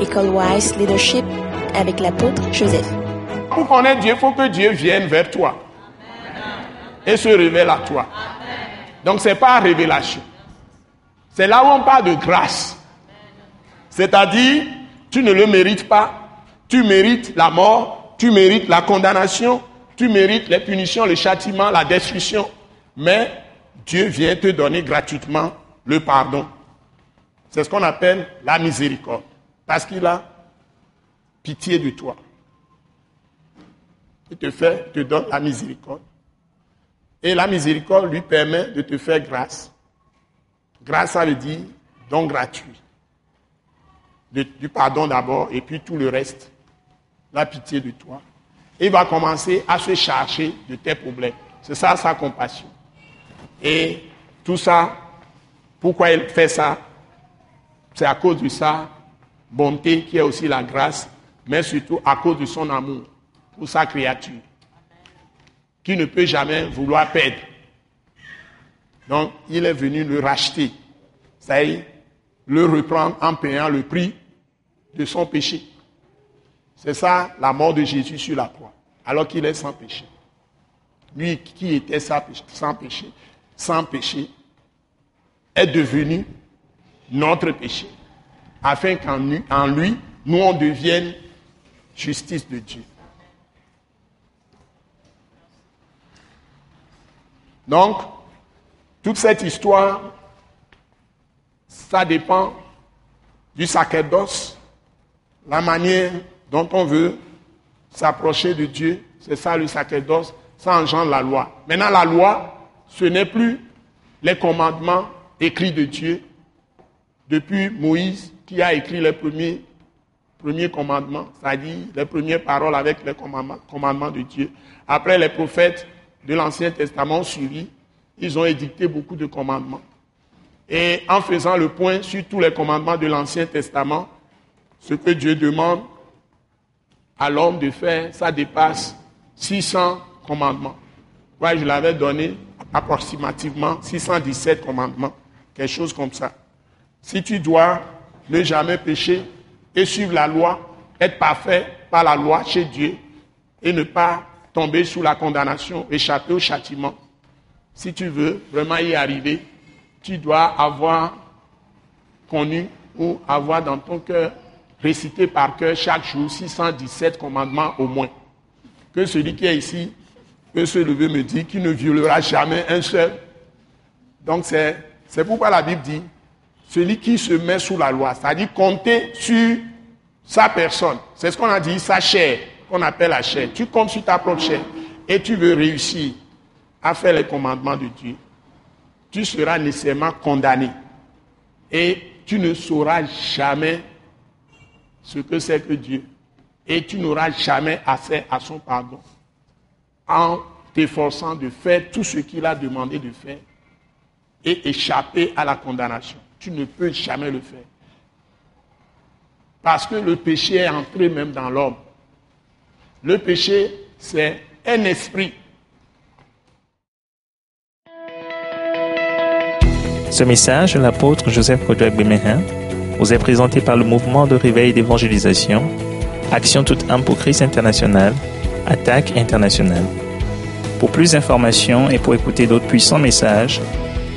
École Wise Leadership avec l'apôtre Joseph. Pour connaître Dieu, il faut que Dieu vienne vers toi et se révèle à toi. Donc ce n'est pas révélation. C'est là où on parle de grâce. C'est-à-dire, tu ne le mérites pas. Tu mérites la mort, tu mérites la condamnation, tu mérites les punitions, le châtiment, la destruction. Mais Dieu vient te donner gratuitement le pardon. C'est ce qu'on appelle la miséricorde. Parce qu'il a pitié de toi. Il te fait, te donne la miséricorde. Et la miséricorde lui permet de te faire grâce. Grâce, ça veut dire don gratuit. du pardon d'abord, et puis tout le reste. La pitié de toi. Et il va commencer à se charger de tes problèmes. C'est ça sa compassion. Et tout ça, pourquoi il fait ça? C'est à cause de sa bonté qui est aussi la grâce, mais surtout à cause de son amour pour sa créature, qui ne peut jamais vouloir perdre. Donc, il est venu le racheter, c'est-à-dire le reprendre en payant le prix de son péché. C'est ça la mort de Jésus sur la croix, alors qu'il est sans péché. Lui qui était sans péché, sans péché, est devenu notre péché, afin qu'en lui, nous on devienne justice de Dieu. Donc, toute cette histoire, ça dépend du sacerdoce, la manière dont on veut s'approcher de Dieu. C'est ça le sacerdoce, ça engendre la loi. Maintenant, la loi, ce n'est plus les commandements écrits de Dieu. Depuis Moïse, qui a écrit les premiers, premiers commandements, c'est-à-dire les premières paroles avec les commandements, de Dieu. Après, les prophètes de l'Ancien Testament ont suivi. Ils ont édicté beaucoup de commandements. Et en faisant le point sur tous les commandements de l'Ancien Testament, ce que Dieu demande à l'homme de faire, ça dépasse 600 commandements. Ouais, je l'avais donné approximativement 617 commandements, quelque chose comme ça. Si tu dois ne jamais pécher et suivre la loi, être parfait par la loi chez Dieu et ne pas tomber sous la condamnation, échapper au châtiment, si tu veux vraiment y arriver, tu dois avoir connu ou avoir dans ton cœur récité par cœur chaque jour 617 commandements au moins. Que celui qui est ici peut se lever me dit qu'il ne violera jamais un seul. Donc c'est, c'est pourquoi la Bible dit, celui qui se met sous la loi, c'est-à-dire compter sur sa personne. C'est ce qu'on a dit, sa chair, qu'on appelle la chair. Tu comptes sur ta propre chair et tu veux réussir à faire les commandements de Dieu. Tu seras nécessairement condamné. Et tu ne sauras jamais ce que c'est que Dieu. Et tu n'auras jamais accès à son pardon en t'efforçant de faire tout ce qu'il a demandé de faire et échapper à la condamnation. Tu ne peux jamais le faire. Parce que le péché est entré même dans l'homme. Le péché, c'est un esprit. Ce message de l'apôtre Joseph Kodouak Bemehin vous est présenté par le mouvement de réveil d'évangélisation, Action toute âme pour Christ international, Attaque internationale. Pour plus d'informations et pour écouter d'autres puissants messages,